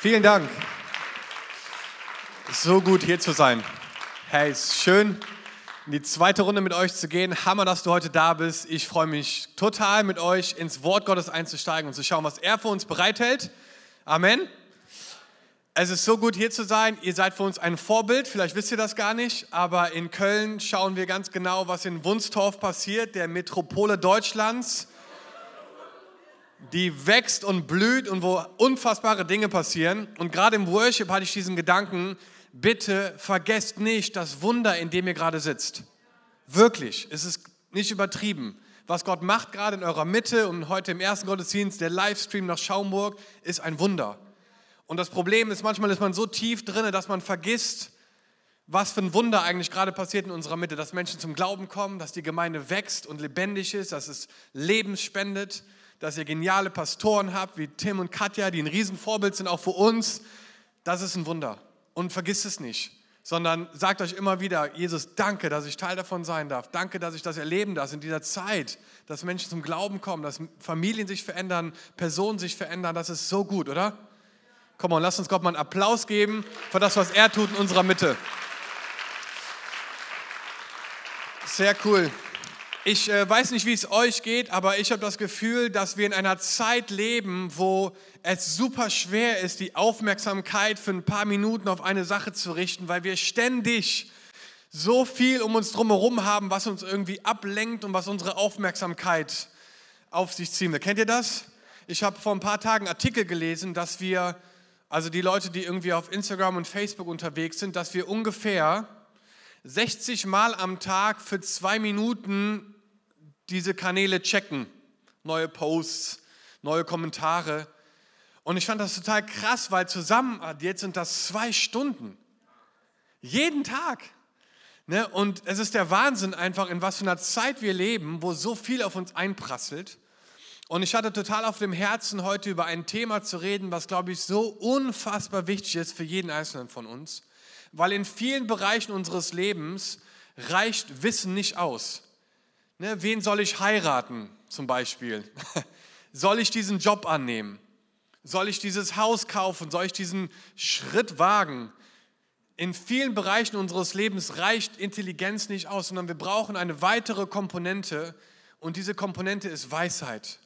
Vielen Dank. So gut hier zu sein. Hey, ist schön, in die zweite Runde mit euch zu gehen. Hammer, dass du heute da bist. Ich freue mich total, mit euch ins Wort Gottes einzusteigen und zu schauen, was er für uns bereithält. Amen. Es ist so gut hier zu sein. Ihr seid für uns ein Vorbild. Vielleicht wisst ihr das gar nicht, aber in Köln schauen wir ganz genau, was in Wunstorf passiert, der Metropole Deutschlands die wächst und blüht und wo unfassbare Dinge passieren. Und gerade im Worship hatte ich diesen Gedanken, bitte vergesst nicht das Wunder, in dem ihr gerade sitzt. Wirklich, es ist nicht übertrieben. Was Gott macht gerade in eurer Mitte und heute im ersten Gottesdienst, der Livestream nach Schaumburg, ist ein Wunder. Und das Problem ist, manchmal ist man so tief drin, dass man vergisst, was für ein Wunder eigentlich gerade passiert in unserer Mitte, dass Menschen zum Glauben kommen, dass die Gemeinde wächst und lebendig ist, dass es Leben spendet dass ihr geniale Pastoren habt, wie Tim und Katja, die ein Riesenvorbild sind, auch für uns. Das ist ein Wunder. Und vergisst es nicht, sondern sagt euch immer wieder, Jesus, danke, dass ich Teil davon sein darf. Danke, dass ich das erleben darf in dieser Zeit, dass Menschen zum Glauben kommen, dass Familien sich verändern, Personen sich verändern. Das ist so gut, oder? Komm on, lasst uns Gott mal einen Applaus geben für das, was er tut in unserer Mitte. Sehr cool. Ich äh, weiß nicht, wie es euch geht, aber ich habe das Gefühl, dass wir in einer Zeit leben, wo es super schwer ist, die Aufmerksamkeit für ein paar Minuten auf eine Sache zu richten, weil wir ständig so viel um uns drumherum haben, was uns irgendwie ablenkt und was unsere Aufmerksamkeit auf sich ziehen will. Kennt ihr das? Ich habe vor ein paar Tagen Artikel gelesen, dass wir, also die Leute, die irgendwie auf Instagram und Facebook unterwegs sind, dass wir ungefähr 60 Mal am Tag für zwei Minuten diese Kanäle checken. Neue Posts, neue Kommentare. Und ich fand das total krass, weil zusammen, ah, jetzt sind das zwei Stunden. Jeden Tag. Ne? Und es ist der Wahnsinn einfach, in was für einer Zeit wir leben, wo so viel auf uns einprasselt. Und ich hatte total auf dem Herzen, heute über ein Thema zu reden, was, glaube ich, so unfassbar wichtig ist für jeden Einzelnen von uns weil in vielen Bereichen unseres Lebens reicht Wissen nicht aus. Ne, wen soll ich heiraten zum Beispiel? soll ich diesen Job annehmen? Soll ich dieses Haus kaufen? Soll ich diesen Schritt wagen? In vielen Bereichen unseres Lebens reicht Intelligenz nicht aus, sondern wir brauchen eine weitere Komponente und diese Komponente ist Weisheit.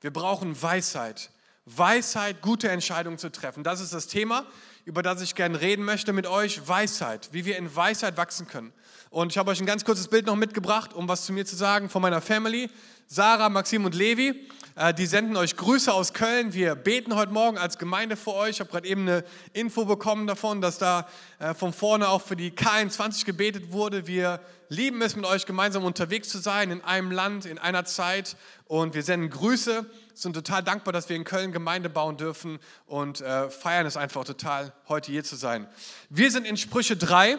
Wir brauchen Weisheit. Weisheit, gute Entscheidungen zu treffen. Das ist das Thema über das ich gerne reden möchte mit euch, Weisheit, wie wir in Weisheit wachsen können. Und ich habe euch ein ganz kurzes Bild noch mitgebracht, um was zu mir zu sagen von meiner Family. Sarah, Maxim und Levi, äh, die senden euch Grüße aus Köln. Wir beten heute Morgen als Gemeinde für euch. Ich habe gerade eben eine Info bekommen davon, dass da äh, von vorne auch für die K21 gebetet wurde. Wir lieben es, mit euch gemeinsam unterwegs zu sein, in einem Land, in einer Zeit. Und wir senden Grüße sind total dankbar, dass wir in Köln Gemeinde bauen dürfen und äh, feiern es einfach total, heute hier zu sein. Wir sind in Sprüche 3,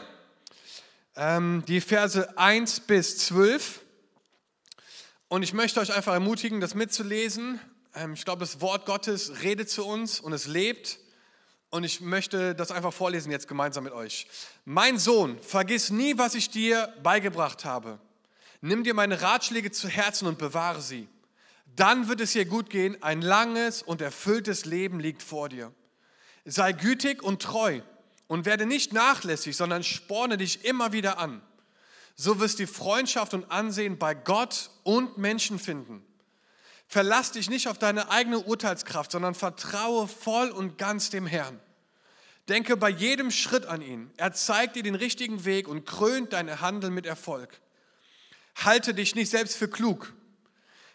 ähm, die Verse 1 bis 12. Und ich möchte euch einfach ermutigen, das mitzulesen. Ähm, ich glaube, das Wort Gottes redet zu uns und es lebt. Und ich möchte das einfach vorlesen jetzt gemeinsam mit euch. Mein Sohn, vergiss nie, was ich dir beigebracht habe. Nimm dir meine Ratschläge zu Herzen und bewahre sie dann wird es dir gut gehen. Ein langes und erfülltes Leben liegt vor dir. Sei gütig und treu und werde nicht nachlässig, sondern sporne dich immer wieder an. So wirst du Freundschaft und Ansehen bei Gott und Menschen finden. Verlass dich nicht auf deine eigene Urteilskraft, sondern vertraue voll und ganz dem Herrn. Denke bei jedem Schritt an ihn. Er zeigt dir den richtigen Weg und krönt deine Handeln mit Erfolg. Halte dich nicht selbst für klug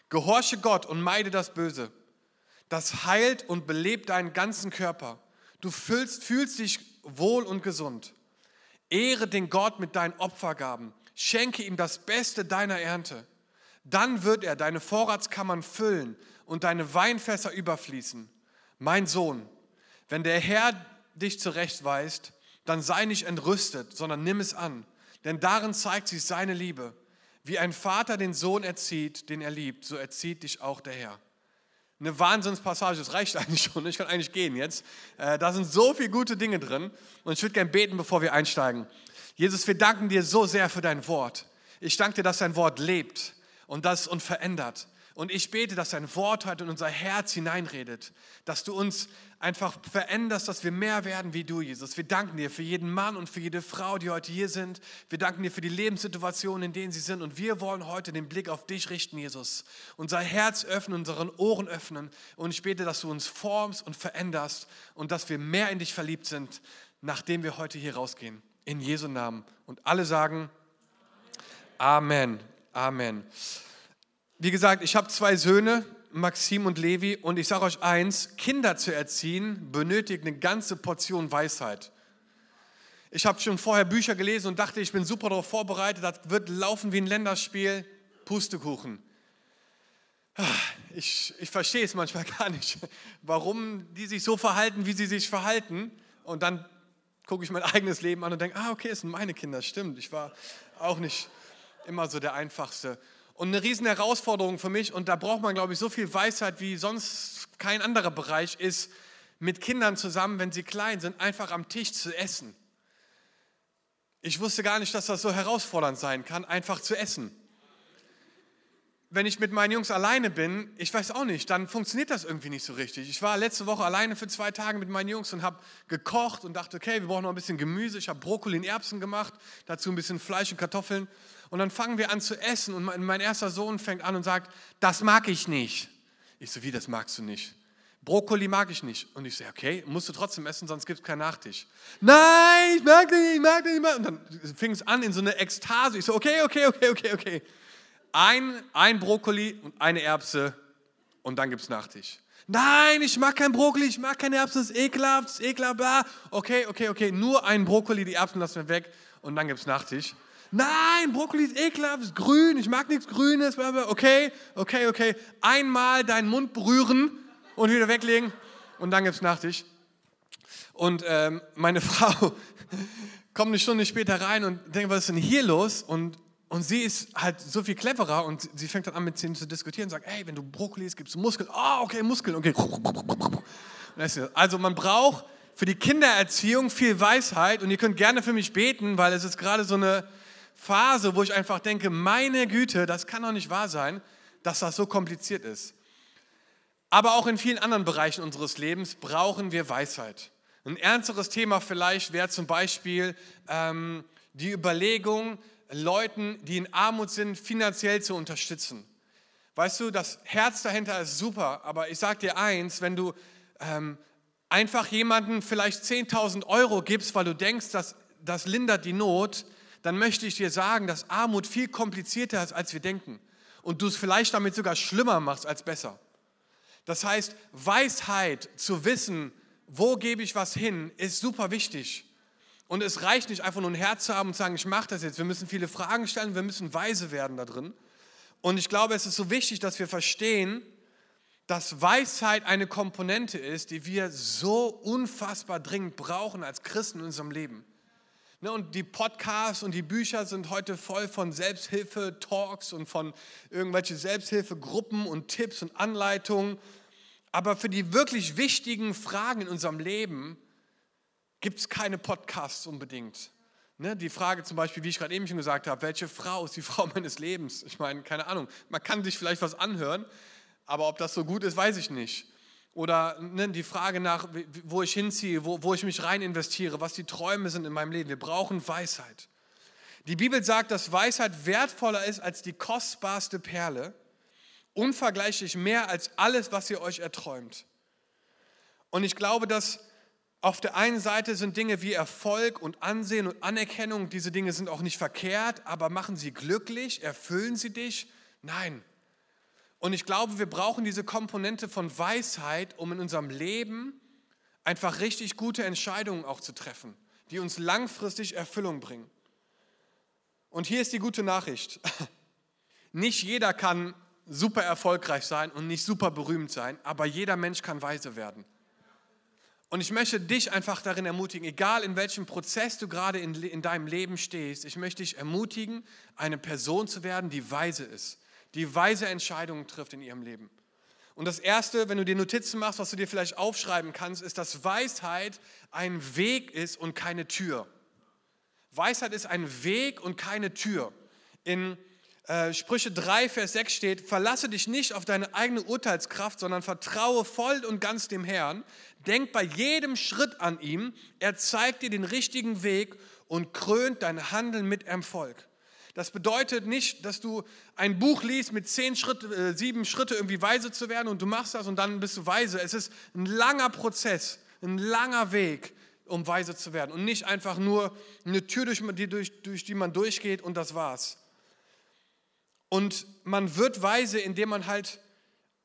Gehorche Gott und meide das Böse. Das heilt und belebt deinen ganzen Körper. Du fühlst, fühlst dich wohl und gesund. Ehre den Gott mit deinen Opfergaben. Schenke ihm das Beste deiner Ernte. Dann wird er deine Vorratskammern füllen und deine Weinfässer überfließen. Mein Sohn, wenn der Herr dich zurechtweist, dann sei nicht entrüstet, sondern nimm es an, denn darin zeigt sich seine Liebe. Wie ein Vater den Sohn erzieht, den er liebt, so erzieht dich auch der Herr. Eine Wahnsinnspassage, das reicht eigentlich schon, ich kann eigentlich gehen jetzt. Äh, da sind so viele gute Dinge drin und ich würde gerne beten, bevor wir einsteigen. Jesus, wir danken dir so sehr für dein Wort. Ich danke dir, dass dein Wort lebt und das uns verändert. Und ich bete, dass dein Wort heute in unser Herz hineinredet, dass du uns einfach veränderst, dass wir mehr werden wie du, Jesus. Wir danken dir für jeden Mann und für jede Frau, die heute hier sind. Wir danken dir für die Lebenssituationen, in denen sie sind. Und wir wollen heute den Blick auf dich richten, Jesus. Unser Herz öffnen, unseren Ohren öffnen. Und ich bete, dass du uns formst und veränderst und dass wir mehr in dich verliebt sind, nachdem wir heute hier rausgehen. In Jesu Namen. Und alle sagen Amen. Amen. Wie gesagt, ich habe zwei Söhne, Maxim und Levi, und ich sage euch eins, Kinder zu erziehen benötigt eine ganze Portion Weisheit. Ich habe schon vorher Bücher gelesen und dachte, ich bin super darauf vorbereitet, das wird laufen wie ein Länderspiel, Pustekuchen. Ich, ich verstehe es manchmal gar nicht, warum die sich so verhalten, wie sie sich verhalten. Und dann gucke ich mein eigenes Leben an und denke, ah, okay, es sind meine Kinder, stimmt. Ich war auch nicht immer so der Einfachste und eine riesen Herausforderung für mich und da braucht man, glaube ich, so viel Weisheit wie sonst kein anderer Bereich ist, mit Kindern zusammen, wenn sie klein sind, einfach am Tisch zu essen. Ich wusste gar nicht, dass das so herausfordernd sein kann, einfach zu essen. Wenn ich mit meinen Jungs alleine bin, ich weiß auch nicht, dann funktioniert das irgendwie nicht so richtig. Ich war letzte Woche alleine für zwei Tage mit meinen Jungs und habe gekocht und dachte, okay, wir brauchen noch ein bisschen Gemüse. Ich habe Brokkoli und Erbsen gemacht, dazu ein bisschen Fleisch und Kartoffeln. Und dann fangen wir an zu essen und mein erster Sohn fängt an und sagt, das mag ich nicht. Ich so, wie, das magst du nicht? Brokkoli mag ich nicht. Und ich so, okay, musst du trotzdem essen, sonst gibt es keinen Nachtisch. Nein, ich mag den nicht, ich mag den nicht. Und dann fing es an in so eine Ekstase. Ich so, okay, okay, okay, okay, okay. Ein, ein Brokkoli und eine Erbse und dann gibt es Nachtisch. Nein, ich mag kein Brokkoli, ich mag keine Erbsen, das ist ekelhaft, das ist ekelhaft. Okay, okay, okay, nur ein Brokkoli, die Erbsen lassen wir weg und dann gibt es Nachtisch. Nein, Brokkoli ist ekelhaft, ist grün, ich mag nichts Grünes. Okay, okay, okay. Einmal deinen Mund berühren und wieder weglegen und dann gibt es Nachtisch. Und ähm, meine Frau kommt eine Stunde später rein und denkt, was ist denn hier los? Und, und sie ist halt so viel cleverer und sie fängt dann an mit ihnen zu diskutieren und sagt, hey, wenn du Brokkoli isst, gibt es Muskeln. Ah, oh, okay, Muskeln, okay. Also man braucht für die Kindererziehung viel Weisheit und ihr könnt gerne für mich beten, weil es ist gerade so eine Phase, wo ich einfach denke, meine Güte, das kann doch nicht wahr sein, dass das so kompliziert ist. Aber auch in vielen anderen Bereichen unseres Lebens brauchen wir Weisheit. Ein ernsteres Thema vielleicht wäre zum Beispiel ähm, die Überlegung, Leuten, die in Armut sind, finanziell zu unterstützen. Weißt du, das Herz dahinter ist super, aber ich sage dir eins, wenn du ähm, einfach jemanden vielleicht 10.000 Euro gibst, weil du denkst, dass das lindert die Not, dann möchte ich dir sagen, dass Armut viel komplizierter ist, als wir denken. Und du es vielleicht damit sogar schlimmer machst als besser. Das heißt, Weisheit zu wissen, wo gebe ich was hin, ist super wichtig. Und es reicht nicht einfach nur ein Herz zu haben und zu sagen, ich mache das jetzt. Wir müssen viele Fragen stellen, wir müssen weise werden da drin. Und ich glaube, es ist so wichtig, dass wir verstehen, dass Weisheit eine Komponente ist, die wir so unfassbar dringend brauchen als Christen in unserem Leben. Ne, und die Podcasts und die Bücher sind heute voll von Selbsthilfe-Talks und von irgendwelchen Selbsthilfegruppen und Tipps und Anleitungen. Aber für die wirklich wichtigen Fragen in unserem Leben gibt es keine Podcasts unbedingt. Ne, die Frage zum Beispiel, wie ich gerade eben schon gesagt habe, welche Frau ist die Frau meines Lebens? Ich meine, keine Ahnung, man kann sich vielleicht was anhören, aber ob das so gut ist, weiß ich nicht. Oder ne, die Frage nach, wo ich hinziehe, wo, wo ich mich rein investiere, was die Träume sind in meinem Leben. Wir brauchen Weisheit. Die Bibel sagt, dass Weisheit wertvoller ist als die kostbarste Perle, unvergleichlich mehr als alles, was ihr euch erträumt. Und ich glaube, dass auf der einen Seite sind Dinge wie Erfolg und Ansehen und Anerkennung, diese Dinge sind auch nicht verkehrt, aber machen sie glücklich, erfüllen sie dich? Nein. Und ich glaube, wir brauchen diese Komponente von Weisheit, um in unserem Leben einfach richtig gute Entscheidungen auch zu treffen, die uns langfristig Erfüllung bringen. Und hier ist die gute Nachricht. Nicht jeder kann super erfolgreich sein und nicht super berühmt sein, aber jeder Mensch kann weise werden. Und ich möchte dich einfach darin ermutigen, egal in welchem Prozess du gerade in, in deinem Leben stehst, ich möchte dich ermutigen, eine Person zu werden, die weise ist die weise Entscheidungen trifft in ihrem Leben. Und das Erste, wenn du dir Notizen machst, was du dir vielleicht aufschreiben kannst, ist, dass Weisheit ein Weg ist und keine Tür. Weisheit ist ein Weg und keine Tür. In äh, Sprüche 3, Vers 6 steht, verlasse dich nicht auf deine eigene Urteilskraft, sondern vertraue voll und ganz dem Herrn. Denk bei jedem Schritt an ihm. Er zeigt dir den richtigen Weg und krönt dein Handeln mit Erfolg. Das bedeutet nicht, dass du ein Buch liest mit zehn Schritte, äh, sieben Schritte irgendwie weise zu werden und du machst das und dann bist du weise. Es ist ein langer Prozess, ein langer Weg, um weise zu werden und nicht einfach nur eine Tür, durch die, durch, durch die man durchgeht und das war's. Und man wird weise, indem man halt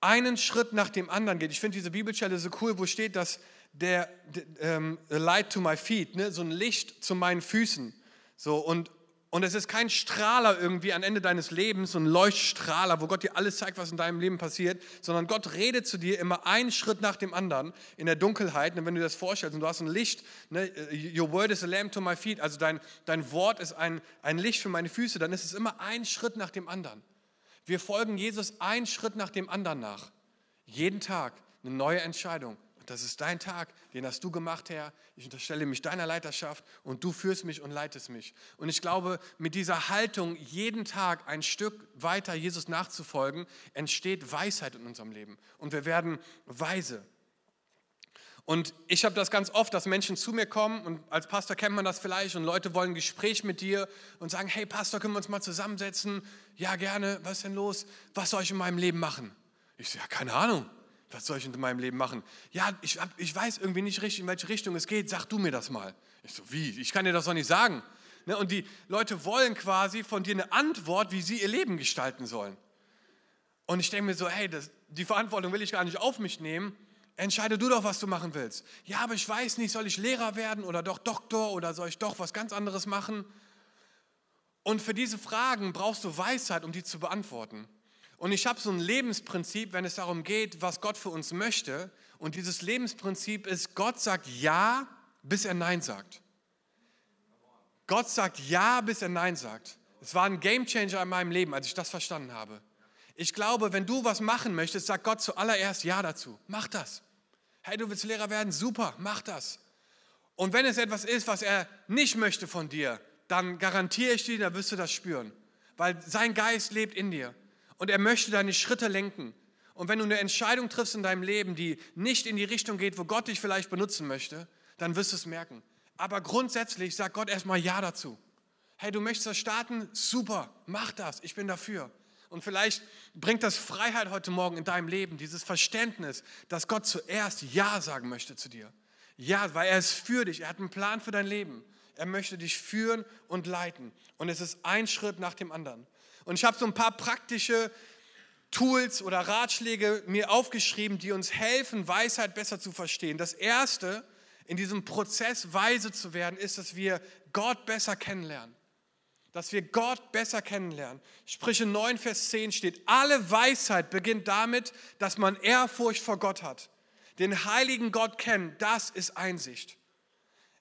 einen Schritt nach dem anderen geht. Ich finde diese Bibelstelle so cool, wo steht, dass der, der ähm, Light to my feet, ne, so ein Licht zu meinen Füßen. So, und, und es ist kein Strahler irgendwie am Ende deines Lebens, so ein Leuchtstrahler, wo Gott dir alles zeigt, was in deinem Leben passiert, sondern Gott redet zu dir immer einen Schritt nach dem anderen in der Dunkelheit. Und wenn du dir das vorstellst und du hast ein Licht, ne, your word is a lamp to my feet, also dein, dein Wort ist ein, ein Licht für meine Füße, dann ist es immer ein Schritt nach dem anderen. Wir folgen Jesus einen Schritt nach dem anderen nach. Jeden Tag eine neue Entscheidung. Das ist dein Tag, den hast du gemacht, Herr. Ich unterstelle mich deiner Leiterschaft und du führst mich und leitest mich. Und ich glaube, mit dieser Haltung, jeden Tag ein Stück weiter Jesus nachzufolgen, entsteht Weisheit in unserem Leben. Und wir werden weise. Und ich habe das ganz oft, dass Menschen zu mir kommen und als Pastor kennt man das vielleicht und Leute wollen ein Gespräch mit dir und sagen, hey Pastor, können wir uns mal zusammensetzen? Ja, gerne. Was ist denn los? Was soll ich in meinem Leben machen? Ich sage, ja, keine Ahnung was soll ich in meinem Leben machen? Ja, ich, ich weiß irgendwie nicht richtig, in welche Richtung es geht, sag du mir das mal. Ich so, wie? Ich kann dir das doch nicht sagen. Ne, und die Leute wollen quasi von dir eine Antwort, wie sie ihr Leben gestalten sollen. Und ich denke mir so, hey, das, die Verantwortung will ich gar nicht auf mich nehmen. Entscheide du doch, was du machen willst. Ja, aber ich weiß nicht, soll ich Lehrer werden oder doch Doktor oder soll ich doch was ganz anderes machen? Und für diese Fragen brauchst du Weisheit, um die zu beantworten. Und ich habe so ein Lebensprinzip, wenn es darum geht, was Gott für uns möchte. Und dieses Lebensprinzip ist, Gott sagt Ja, bis er Nein sagt. Gott sagt Ja, bis er Nein sagt. Es war ein Gamechanger in meinem Leben, als ich das verstanden habe. Ich glaube, wenn du was machen möchtest, sagt Gott zuallererst Ja dazu. Mach das. Hey, du willst Lehrer werden? Super, mach das. Und wenn es etwas ist, was er nicht möchte von dir, dann garantiere ich dir, da wirst du das spüren. Weil sein Geist lebt in dir und er möchte deine Schritte lenken. Und wenn du eine Entscheidung triffst in deinem Leben, die nicht in die Richtung geht, wo Gott dich vielleicht benutzen möchte, dann wirst du es merken. Aber grundsätzlich sagt Gott erstmal Ja dazu. Hey, du möchtest das starten? Super, mach das, ich bin dafür. Und vielleicht bringt das Freiheit heute Morgen in deinem Leben, dieses Verständnis, dass Gott zuerst Ja sagen möchte zu dir. Ja, weil er ist für dich, er hat einen Plan für dein Leben. Er möchte dich führen und leiten. Und es ist ein Schritt nach dem anderen. Und ich habe so ein paar praktische Tools oder Ratschläge mir aufgeschrieben, die uns helfen, Weisheit besser zu verstehen. Das erste in diesem Prozess, weise zu werden, ist, dass wir Gott besser kennenlernen. Dass wir Gott besser kennenlernen. Sprüche 9, Vers 10 steht, alle Weisheit beginnt damit, dass man Ehrfurcht vor Gott hat. Den heiligen Gott kennen, das ist Einsicht.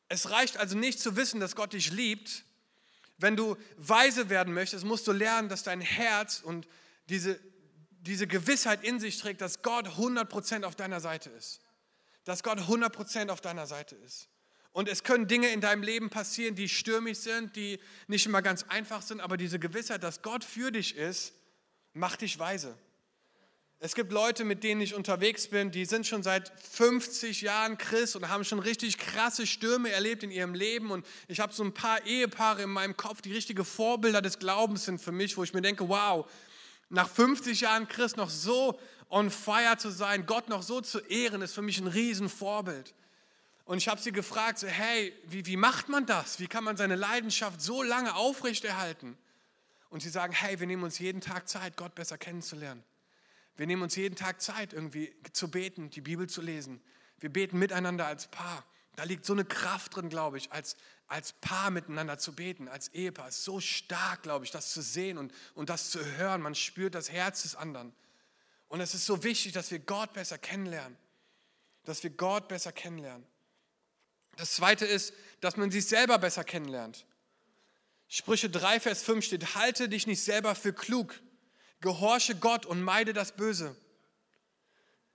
Es reicht also nicht zu wissen, dass Gott dich liebt, wenn du weise werden möchtest, musst du lernen, dass dein Herz und diese, diese Gewissheit in sich trägt, dass Gott 100% auf deiner Seite ist. Dass Gott 100% auf deiner Seite ist. Und es können Dinge in deinem Leben passieren, die stürmisch sind, die nicht immer ganz einfach sind, aber diese Gewissheit, dass Gott für dich ist, macht dich weise. Es gibt Leute, mit denen ich unterwegs bin, die sind schon seit 50 Jahren Christ und haben schon richtig krasse Stürme erlebt in ihrem Leben. Und ich habe so ein paar Ehepaare in meinem Kopf, die richtige Vorbilder des Glaubens sind für mich, wo ich mir denke, wow, nach 50 Jahren Christ noch so on fire zu sein, Gott noch so zu ehren, ist für mich ein Riesenvorbild. Und ich habe sie gefragt, so, hey, wie, wie macht man das? Wie kann man seine Leidenschaft so lange aufrechterhalten? Und sie sagen, hey, wir nehmen uns jeden Tag Zeit, Gott besser kennenzulernen. Wir nehmen uns jeden Tag Zeit, irgendwie zu beten, die Bibel zu lesen. Wir beten miteinander als Paar. Da liegt so eine Kraft drin, glaube ich, als, als Paar miteinander zu beten, als Ehepaar. Ist so stark, glaube ich, das zu sehen und, und das zu hören. Man spürt das Herz des anderen. Und es ist so wichtig, dass wir Gott besser kennenlernen. Dass wir Gott besser kennenlernen. Das zweite ist, dass man sich selber besser kennenlernt. Sprüche 3, Vers 5 steht, halte dich nicht selber für klug, Gehorche Gott und meide das Böse.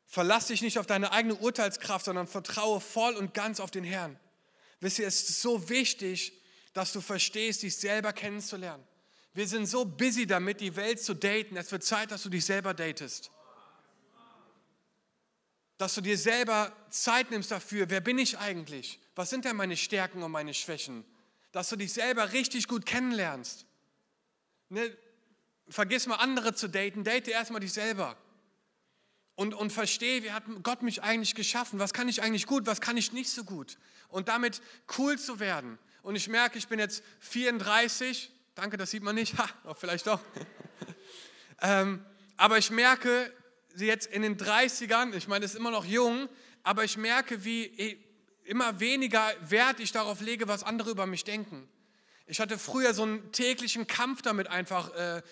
Verlass dich nicht auf deine eigene Urteilskraft, sondern vertraue voll und ganz auf den Herrn. Wisst ihr, es ist so wichtig, dass du verstehst, dich selber kennenzulernen. Wir sind so busy damit, die Welt zu daten. Es wird Zeit, dass du dich selber datest. Dass du dir selber Zeit nimmst dafür. Wer bin ich eigentlich? Was sind denn meine Stärken und meine Schwächen? Dass du dich selber richtig gut kennenlernst. Ne? Vergiss mal andere zu daten. Date erstmal dich selber und, und verstehe, wie hat Gott mich eigentlich geschaffen? Was kann ich eigentlich gut, was kann ich nicht so gut? Und damit cool zu werden. Und ich merke, ich bin jetzt 34. Danke, das sieht man nicht. Ha, vielleicht doch. ähm, aber ich merke jetzt in den 30ern, ich meine, es ist immer noch jung, aber ich merke, wie immer weniger Wert ich darauf lege, was andere über mich denken. Ich hatte früher so einen täglichen Kampf damit einfach, äh,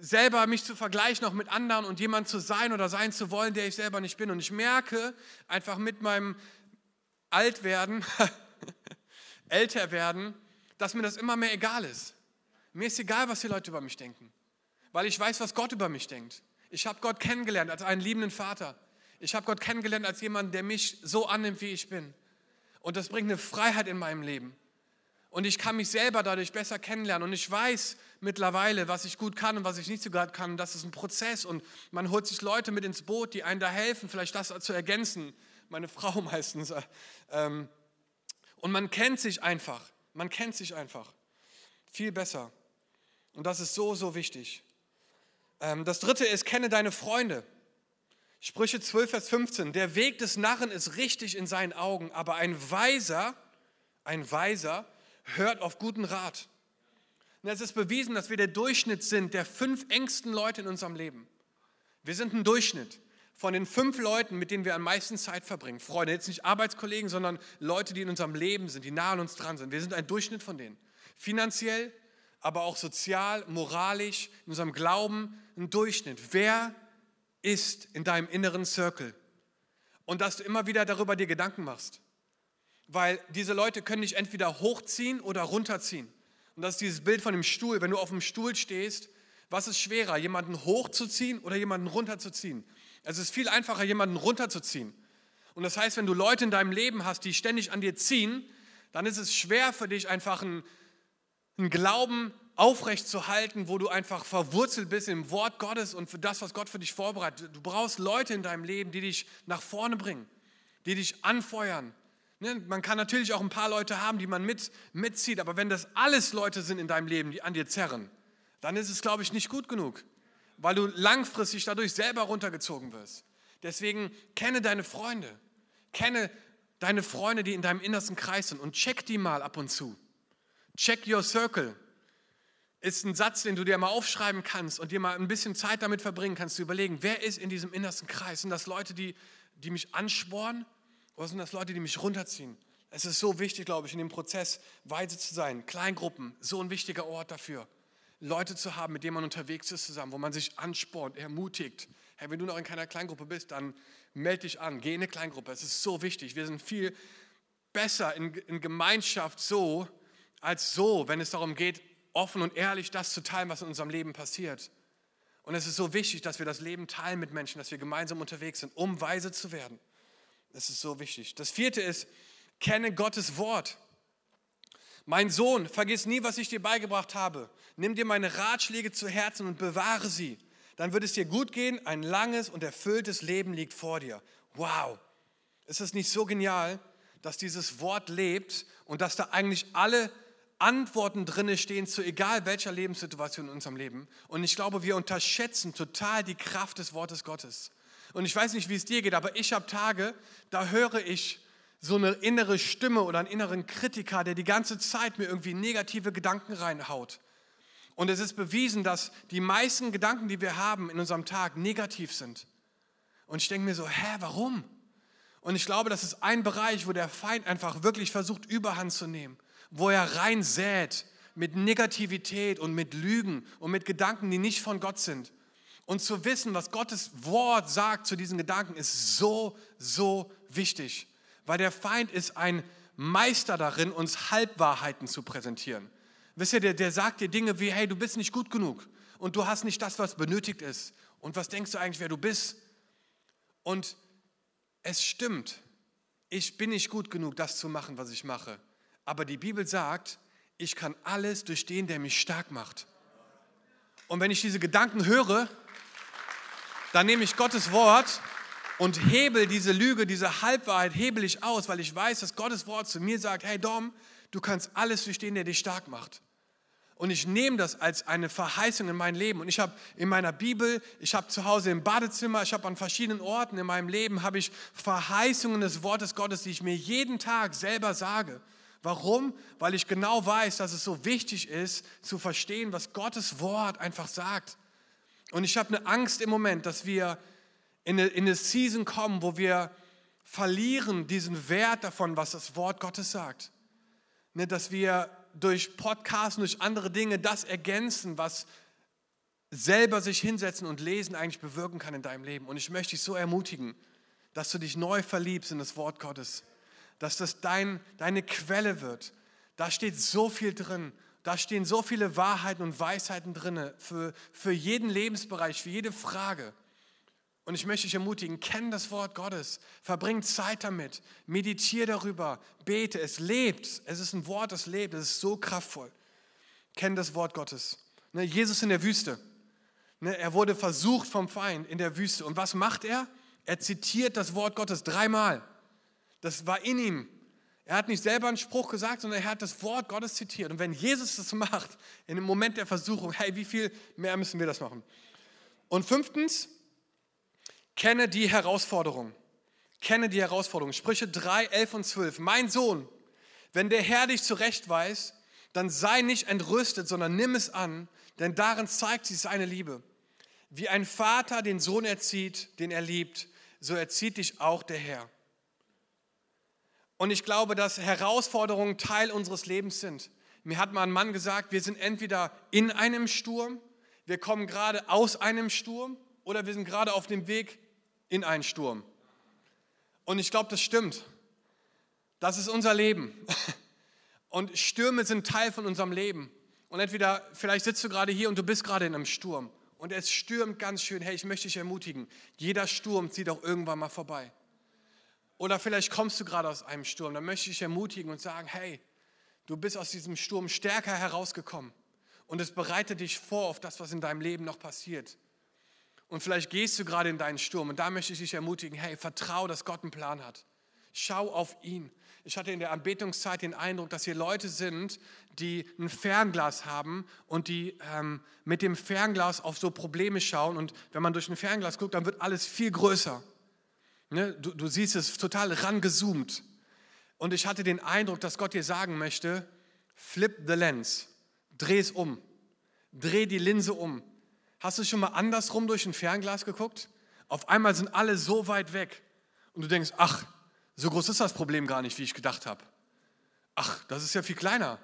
selber mich zu vergleichen auch mit anderen und jemand zu sein oder sein zu wollen, der ich selber nicht bin. Und ich merke einfach mit meinem Altwerden, älter werden, dass mir das immer mehr egal ist. Mir ist egal, was die Leute über mich denken, weil ich weiß, was Gott über mich denkt. Ich habe Gott kennengelernt als einen liebenden Vater. Ich habe Gott kennengelernt als jemand, der mich so annimmt, wie ich bin. Und das bringt eine Freiheit in meinem Leben. Und ich kann mich selber dadurch besser kennenlernen. Und ich weiß mittlerweile, was ich gut kann und was ich nicht so gut kann. Das ist ein Prozess. Und man holt sich Leute mit ins Boot, die einen da helfen, vielleicht das zu ergänzen. Meine Frau meistens. Ähm, und man kennt sich einfach. Man kennt sich einfach. Viel besser. Und das ist so, so wichtig. Ähm, das dritte ist, kenne deine Freunde. Sprüche 12, Vers 15. Der Weg des Narren ist richtig in seinen Augen, aber ein Weiser, ein Weiser hört auf guten Rat. Und es ist bewiesen, dass wir der Durchschnitt sind der fünf engsten Leute in unserem Leben. Wir sind ein Durchschnitt von den fünf Leuten, mit denen wir am meisten Zeit verbringen. Freunde, jetzt nicht Arbeitskollegen, sondern Leute, die in unserem Leben sind, die nah an uns dran sind. Wir sind ein Durchschnitt von denen. Finanziell, aber auch sozial, moralisch, in unserem Glauben ein Durchschnitt. Wer ist in deinem inneren Circle? Und dass du immer wieder darüber dir Gedanken machst. Weil diese Leute können dich entweder hochziehen oder runterziehen. Und das ist dieses Bild von dem Stuhl. Wenn du auf dem Stuhl stehst, was ist schwerer, jemanden hochzuziehen oder jemanden runterzuziehen? Es ist viel einfacher, jemanden runterzuziehen. Und das heißt, wenn du Leute in deinem Leben hast, die ständig an dir ziehen, dann ist es schwer für dich, einfach einen, einen Glauben aufrechtzuhalten, wo du einfach verwurzelt bist im Wort Gottes und für das, was Gott für dich vorbereitet. Du brauchst Leute in deinem Leben, die dich nach vorne bringen, die dich anfeuern, Ne, man kann natürlich auch ein paar Leute haben, die man mit, mitzieht, aber wenn das alles Leute sind in deinem Leben, die an dir zerren, dann ist es, glaube ich, nicht gut genug, weil du langfristig dadurch selber runtergezogen wirst. Deswegen kenne deine Freunde, kenne deine Freunde, die in deinem innersten Kreis sind und check die mal ab und zu. Check your circle ist ein Satz, den du dir mal aufschreiben kannst und dir mal ein bisschen Zeit damit verbringen kannst, zu überlegen, wer ist in diesem innersten Kreis? Sind das Leute, die, die mich anspornen? Oder sind das Leute, die mich runterziehen? Es ist so wichtig, glaube ich, in dem Prozess weise zu sein. Kleingruppen, so ein wichtiger Ort dafür. Leute zu haben, mit denen man unterwegs ist zusammen, wo man sich anspornt, ermutigt. Hey, wenn du noch in keiner Kleingruppe bist, dann melde dich an, geh in eine Kleingruppe. Es ist so wichtig. Wir sind viel besser in, in Gemeinschaft so, als so, wenn es darum geht, offen und ehrlich das zu teilen, was in unserem Leben passiert. Und es ist so wichtig, dass wir das Leben teilen mit Menschen, dass wir gemeinsam unterwegs sind, um weise zu werden. Das ist so wichtig. Das vierte ist, kenne Gottes Wort. Mein Sohn, vergiss nie, was ich dir beigebracht habe. Nimm dir meine Ratschläge zu Herzen und bewahre sie. Dann wird es dir gut gehen. Ein langes und erfülltes Leben liegt vor dir. Wow. Ist es nicht so genial, dass dieses Wort lebt und dass da eigentlich alle Antworten drinne stehen zu egal welcher Lebenssituation in unserem Leben? Und ich glaube, wir unterschätzen total die Kraft des Wortes Gottes. Und ich weiß nicht, wie es dir geht, aber ich habe Tage, da höre ich so eine innere Stimme oder einen inneren Kritiker, der die ganze Zeit mir irgendwie negative Gedanken reinhaut. Und es ist bewiesen, dass die meisten Gedanken, die wir haben in unserem Tag, negativ sind. Und ich denke mir so, hä, warum? Und ich glaube, das ist ein Bereich, wo der Feind einfach wirklich versucht, Überhand zu nehmen, wo er rein sät mit Negativität und mit Lügen und mit Gedanken, die nicht von Gott sind. Und zu wissen, was Gottes Wort sagt zu diesen Gedanken, ist so, so wichtig. Weil der Feind ist ein Meister darin, uns Halbwahrheiten zu präsentieren. Wisst ihr, der, der sagt dir Dinge wie, hey, du bist nicht gut genug und du hast nicht das, was benötigt ist. Und was denkst du eigentlich, wer du bist? Und es stimmt, ich bin nicht gut genug, das zu machen, was ich mache. Aber die Bibel sagt, ich kann alles durch den, der mich stark macht. Und wenn ich diese Gedanken höre, dann nehme ich Gottes Wort und hebel diese Lüge, diese Halbwahrheit, hebel ich aus, weil ich weiß, dass Gottes Wort zu mir sagt, hey Dom, du kannst alles durchstehen, der dich stark macht. Und ich nehme das als eine Verheißung in mein Leben. Und ich habe in meiner Bibel, ich habe zu Hause im Badezimmer, ich habe an verschiedenen Orten in meinem Leben, habe ich Verheißungen des Wortes Gottes, die ich mir jeden Tag selber sage. Warum? Weil ich genau weiß, dass es so wichtig ist, zu verstehen, was Gottes Wort einfach sagt. Und ich habe eine Angst im Moment, dass wir in eine, in eine Season kommen, wo wir verlieren diesen Wert davon, was das Wort Gottes sagt. Ne, dass wir durch Podcasts und durch andere Dinge das ergänzen, was selber sich hinsetzen und lesen eigentlich bewirken kann in deinem Leben. Und ich möchte dich so ermutigen, dass du dich neu verliebst in das Wort Gottes, dass das dein, deine Quelle wird. Da steht so viel drin. Da stehen so viele Wahrheiten und Weisheiten drin für, für jeden Lebensbereich, für jede Frage. Und ich möchte dich ermutigen, kenn das Wort Gottes, verbring Zeit damit, meditiere darüber, bete, es lebt. Es ist ein Wort, das lebt, es ist so kraftvoll. Kenn das Wort Gottes. Ne, Jesus in der Wüste. Ne, er wurde versucht vom Feind in der Wüste. Und was macht er? Er zitiert das Wort Gottes dreimal. Das war in ihm. Er hat nicht selber einen Spruch gesagt, sondern er hat das Wort Gottes zitiert. Und wenn Jesus das macht, in dem Moment der Versuchung, hey, wie viel mehr müssen wir das machen? Und fünftens, Kenne die Herausforderung. Kenne die Herausforderung. Sprüche 3, 11 und 12. Mein Sohn, wenn der Herr dich zurechtweist, dann sei nicht entrüstet, sondern nimm es an, denn darin zeigt sich seine Liebe. Wie ein Vater den Sohn erzieht, den er liebt, so erzieht dich auch der Herr. Und ich glaube, dass Herausforderungen Teil unseres Lebens sind. Mir hat mal ein Mann gesagt, wir sind entweder in einem Sturm, wir kommen gerade aus einem Sturm oder wir sind gerade auf dem Weg in einen Sturm. Und ich glaube, das stimmt. Das ist unser Leben. Und Stürme sind Teil von unserem Leben. Und entweder, vielleicht sitzt du gerade hier und du bist gerade in einem Sturm. Und es stürmt ganz schön. Hey, ich möchte dich ermutigen. Jeder Sturm zieht auch irgendwann mal vorbei. Oder vielleicht kommst du gerade aus einem Sturm. Dann möchte ich dich ermutigen und sagen, hey, du bist aus diesem Sturm stärker herausgekommen. Und es bereitet dich vor auf das, was in deinem Leben noch passiert. Und vielleicht gehst du gerade in deinen Sturm und da möchte ich dich ermutigen, hey, vertrau, dass Gott einen Plan hat. Schau auf ihn. Ich hatte in der Anbetungszeit den Eindruck, dass hier Leute sind, die ein Fernglas haben und die ähm, mit dem Fernglas auf so Probleme schauen. Und wenn man durch ein Fernglas guckt, dann wird alles viel größer. Ne? Du, du siehst es total rangezoomt. Und ich hatte den Eindruck, dass Gott dir sagen möchte, flip the lens, dreh es um, dreh die Linse um. Hast du schon mal andersrum durch ein Fernglas geguckt? Auf einmal sind alle so weit weg und du denkst, ach, so groß ist das Problem gar nicht, wie ich gedacht habe. Ach, das ist ja viel kleiner.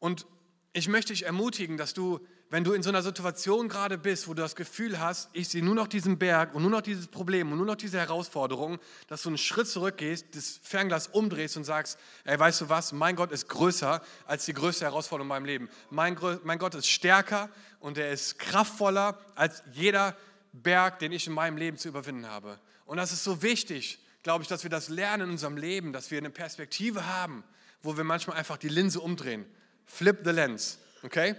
Und ich möchte dich ermutigen, dass du, wenn du in so einer Situation gerade bist, wo du das Gefühl hast, ich sehe nur noch diesen Berg und nur noch dieses Problem und nur noch diese Herausforderung, dass du einen Schritt zurückgehst, das Fernglas umdrehst und sagst, ey, weißt du was, mein Gott ist größer als die größte Herausforderung in meinem Leben. Mein, mein Gott ist stärker und er ist kraftvoller als jeder Berg, den ich in meinem Leben zu überwinden habe. Und das ist so wichtig, glaube ich, dass wir das lernen in unserem Leben, dass wir eine Perspektive haben, wo wir manchmal einfach die Linse umdrehen. Flip the lens, okay?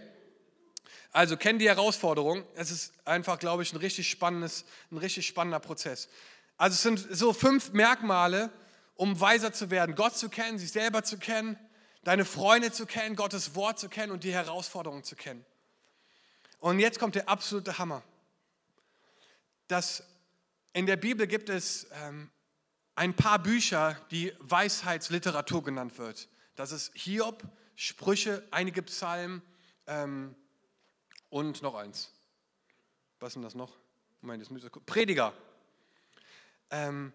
Also kenn die Herausforderung. Es ist einfach, glaube ich, ein richtig, spannendes, ein richtig spannender Prozess. Also es sind so fünf Merkmale, um weiser zu werden, Gott zu kennen, sich selber zu kennen, deine Freunde zu kennen, Gottes Wort zu kennen und die Herausforderungen zu kennen. Und jetzt kommt der absolute Hammer. Das, in der Bibel gibt es ähm, ein paar Bücher, die Weisheitsliteratur genannt wird. Das ist Hiob, Sprüche, einige Psalmen ähm, und noch eins. Was ist denn das noch? Prediger. Ähm,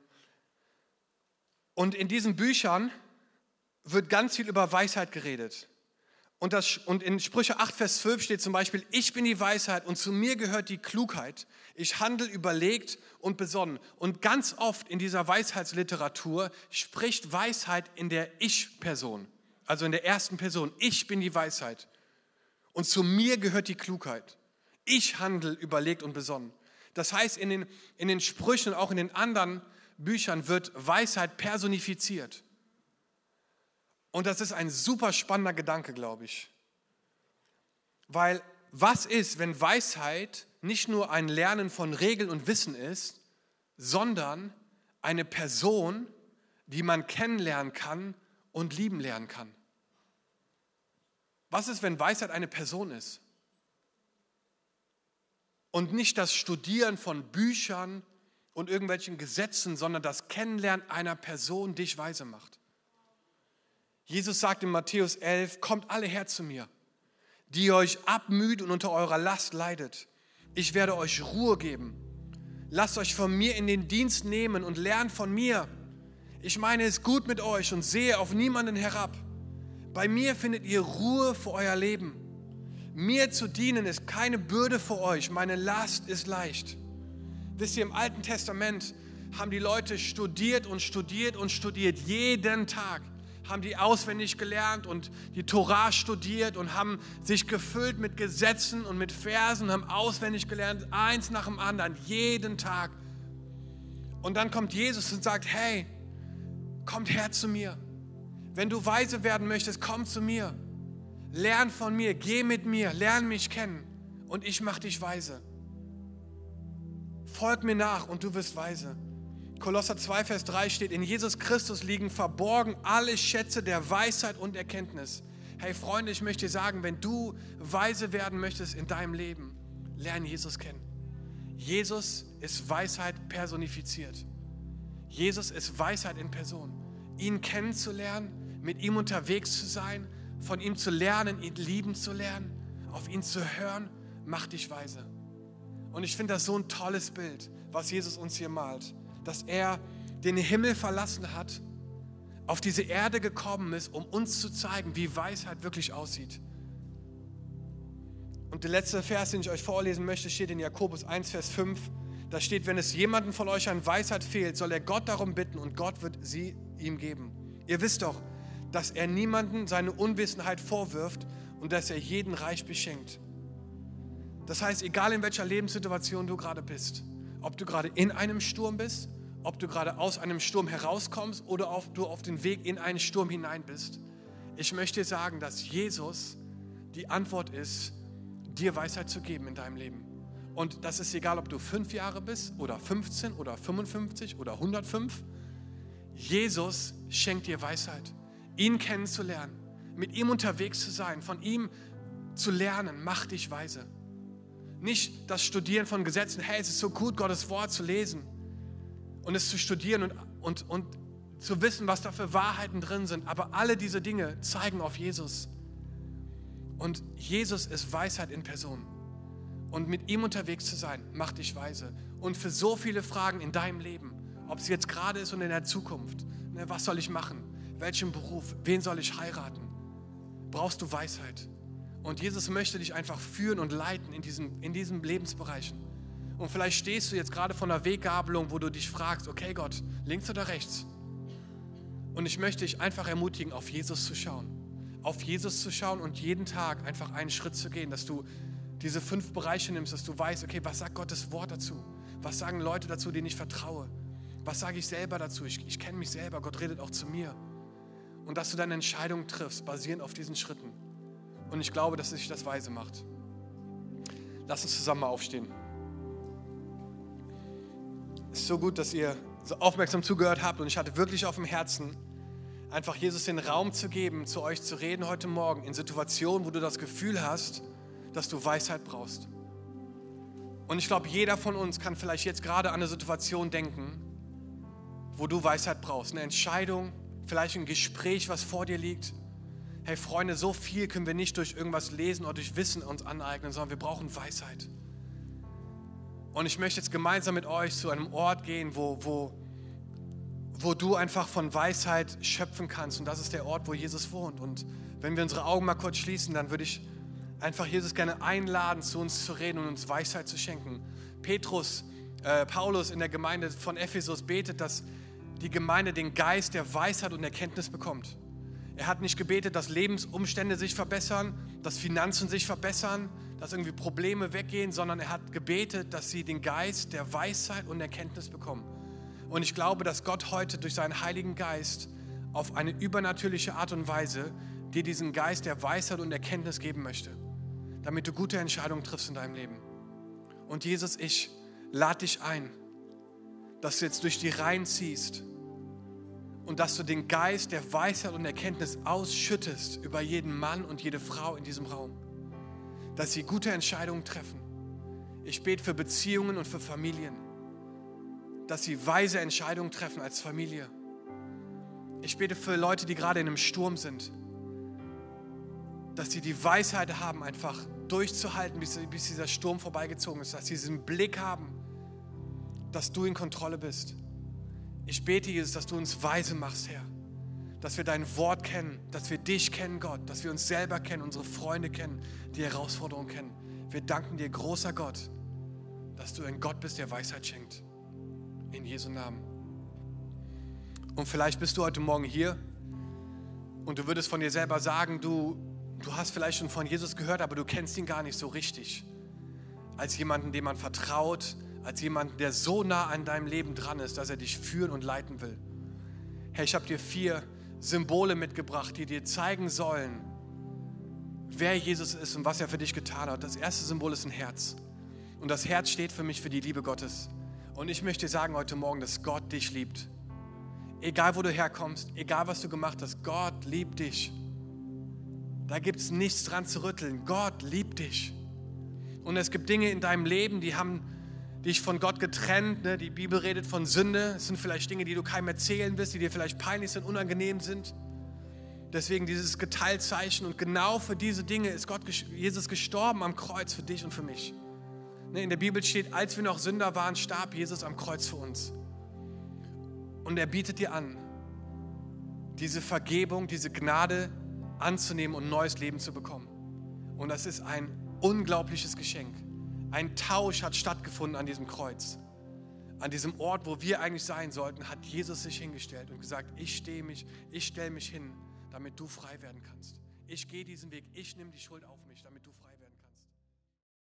und in diesen Büchern wird ganz viel über Weisheit geredet. Und, das, und in Sprüche 8, Vers 12 steht zum Beispiel, ich bin die Weisheit und zu mir gehört die Klugheit. Ich handle überlegt und besonnen. Und ganz oft in dieser Weisheitsliteratur spricht Weisheit in der Ich-Person, also in der ersten Person. Ich bin die Weisheit. Und zu mir gehört die Klugheit. Ich handle überlegt und besonnen. Das heißt, in den, in den Sprüchen und auch in den anderen Büchern wird Weisheit personifiziert. Und das ist ein super spannender Gedanke, glaube ich. Weil was ist, wenn Weisheit nicht nur ein Lernen von Regeln und Wissen ist, sondern eine Person, die man kennenlernen kann und lieben lernen kann? Was ist, wenn Weisheit eine Person ist? Und nicht das Studieren von Büchern und irgendwelchen Gesetzen, sondern das Kennenlernen einer Person dich weise macht. Jesus sagt in Matthäus 11, kommt alle her zu mir, die euch abmüht und unter eurer Last leidet. Ich werde euch Ruhe geben. Lasst euch von mir in den Dienst nehmen und lernt von mir. Ich meine es gut mit euch und sehe auf niemanden herab. Bei mir findet ihr Ruhe für euer Leben. Mir zu dienen ist keine Bürde für euch, meine Last ist leicht. Wisst ihr, im Alten Testament haben die Leute studiert und studiert und studiert, jeden Tag haben die auswendig gelernt und die Torah studiert und haben sich gefüllt mit Gesetzen und mit Versen, haben auswendig gelernt, eins nach dem anderen, jeden Tag. Und dann kommt Jesus und sagt, hey, kommt her zu mir. Wenn du weise werden möchtest, komm zu mir. Lern von mir, geh mit mir, lern mich kennen und ich mach dich weise. Folg mir nach und du wirst weise. Kolosser 2, Vers 3 steht, in Jesus Christus liegen verborgen alle Schätze der Weisheit und Erkenntnis. Hey Freunde, ich möchte dir sagen, wenn du weise werden möchtest in deinem Leben, lerne Jesus kennen. Jesus ist Weisheit personifiziert. Jesus ist Weisheit in Person. Ihn kennenzulernen, mit ihm unterwegs zu sein, von ihm zu lernen, ihn lieben zu lernen, auf ihn zu hören, macht dich weise. Und ich finde das so ein tolles Bild, was Jesus uns hier malt, dass er den Himmel verlassen hat, auf diese Erde gekommen ist, um uns zu zeigen, wie Weisheit wirklich aussieht. Und der letzte Vers, den ich euch vorlesen möchte, steht in Jakobus 1, Vers 5. Da steht, wenn es jemandem von euch an Weisheit fehlt, soll er Gott darum bitten und Gott wird sie ihm geben. Ihr wisst doch, dass er niemanden seine Unwissenheit vorwirft und dass er jeden reich beschenkt. Das heißt, egal in welcher Lebenssituation du gerade bist, ob du gerade in einem Sturm bist, ob du gerade aus einem Sturm herauskommst oder ob du auf den Weg in einen Sturm hinein bist, ich möchte sagen, dass Jesus die Antwort ist, dir Weisheit zu geben in deinem Leben. Und das ist egal, ob du fünf Jahre bist oder 15 oder 55 oder 105. Jesus schenkt dir Weisheit ihn kennenzulernen, mit ihm unterwegs zu sein, von ihm zu lernen, macht dich weise. Nicht das Studieren von Gesetzen, hey, es ist so gut, Gottes Wort zu lesen und es zu studieren und, und, und zu wissen, was da für Wahrheiten drin sind. Aber alle diese Dinge zeigen auf Jesus. Und Jesus ist Weisheit in Person. Und mit ihm unterwegs zu sein, macht dich weise. Und für so viele Fragen in deinem Leben, ob es jetzt gerade ist und in der Zukunft, ne, was soll ich machen? Welchen Beruf, wen soll ich heiraten? Brauchst du Weisheit? Und Jesus möchte dich einfach führen und leiten in diesen, in diesen Lebensbereichen. Und vielleicht stehst du jetzt gerade vor einer Weggabelung, wo du dich fragst, okay Gott, links oder rechts? Und ich möchte dich einfach ermutigen, auf Jesus zu schauen. Auf Jesus zu schauen und jeden Tag einfach einen Schritt zu gehen, dass du diese fünf Bereiche nimmst, dass du weißt, okay, was sagt Gottes Wort dazu? Was sagen Leute dazu, denen ich vertraue? Was sage ich selber dazu? Ich, ich kenne mich selber, Gott redet auch zu mir und dass du deine Entscheidung triffst, basierend auf diesen Schritten. Und ich glaube, dass sich das weise macht. Lass uns zusammen mal aufstehen. Es ist so gut, dass ihr so aufmerksam zugehört habt und ich hatte wirklich auf dem Herzen, einfach Jesus den Raum zu geben, zu euch zu reden heute Morgen in Situationen, wo du das Gefühl hast, dass du Weisheit brauchst. Und ich glaube, jeder von uns kann vielleicht jetzt gerade an eine Situation denken, wo du Weisheit brauchst, eine Entscheidung, vielleicht ein Gespräch, was vor dir liegt. Hey Freunde, so viel können wir nicht durch irgendwas lesen oder durch Wissen uns aneignen, sondern wir brauchen Weisheit. Und ich möchte jetzt gemeinsam mit euch zu einem Ort gehen, wo, wo, wo du einfach von Weisheit schöpfen kannst. Und das ist der Ort, wo Jesus wohnt. Und wenn wir unsere Augen mal kurz schließen, dann würde ich einfach Jesus gerne einladen, zu uns zu reden und uns Weisheit zu schenken. Petrus, äh, Paulus in der Gemeinde von Ephesus betet, dass die Gemeinde den Geist der Weisheit und Erkenntnis bekommt. Er hat nicht gebetet, dass Lebensumstände sich verbessern, dass Finanzen sich verbessern, dass irgendwie Probleme weggehen, sondern er hat gebetet, dass sie den Geist der Weisheit und Erkenntnis bekommen. Und ich glaube, dass Gott heute durch seinen Heiligen Geist auf eine übernatürliche Art und Weise dir diesen Geist der Weisheit und Erkenntnis geben möchte damit du gute Entscheidungen triffst in deinem Leben. Und Jesus, ich lade dich ein, dass du jetzt durch die Reihen ziehst und dass du den Geist der Weisheit und Erkenntnis ausschüttest über jeden Mann und jede Frau in diesem Raum, dass sie gute Entscheidungen treffen. Ich bete für Beziehungen und für Familien, dass sie weise Entscheidungen treffen als Familie. Ich bete für Leute, die gerade in einem Sturm sind, dass sie die Weisheit haben, einfach durchzuhalten, bis, bis dieser Sturm vorbeigezogen ist, dass sie diesen Blick haben, dass du in Kontrolle bist. Ich bete, Jesus, dass du uns weise machst, Herr. Dass wir dein Wort kennen, dass wir dich kennen, Gott, dass wir uns selber kennen, unsere Freunde kennen, die Herausforderungen kennen. Wir danken dir, großer Gott, dass du ein Gott bist, der Weisheit schenkt. In Jesu Namen. Und vielleicht bist du heute Morgen hier und du würdest von dir selber sagen, du, du hast vielleicht schon von Jesus gehört, aber du kennst ihn gar nicht so richtig. Als jemanden, dem man vertraut, als jemanden, der so nah an deinem Leben dran ist, dass er dich führen und leiten will. Herr, ich habe dir vier Symbole mitgebracht, die dir zeigen sollen, wer Jesus ist und was er für dich getan hat. Das erste Symbol ist ein Herz. Und das Herz steht für mich für die Liebe Gottes. Und ich möchte sagen heute Morgen, dass Gott dich liebt. Egal wo du herkommst, egal was du gemacht hast, Gott liebt dich. Da gibt es nichts dran zu rütteln. Gott liebt dich. Und es gibt Dinge in deinem Leben, die haben dich von Gott getrennt. Ne? Die Bibel redet von Sünde. Es sind vielleicht Dinge, die du keinem erzählen willst, die dir vielleicht peinlich sind, unangenehm sind. Deswegen dieses Geteiltzeichen. Und genau für diese Dinge ist Gott, Jesus gestorben am Kreuz für dich und für mich. Ne? In der Bibel steht, als wir noch Sünder waren, starb Jesus am Kreuz für uns. Und er bietet dir an, diese Vergebung, diese Gnade anzunehmen und neues Leben zu bekommen. Und das ist ein unglaubliches Geschenk. Ein Tausch hat stattgefunden an diesem Kreuz. An diesem Ort, wo wir eigentlich sein sollten, hat Jesus sich hingestellt und gesagt, ich stehe mich, ich stelle mich hin, damit du frei werden kannst. Ich gehe diesen Weg, ich nehme die Schuld auf mich,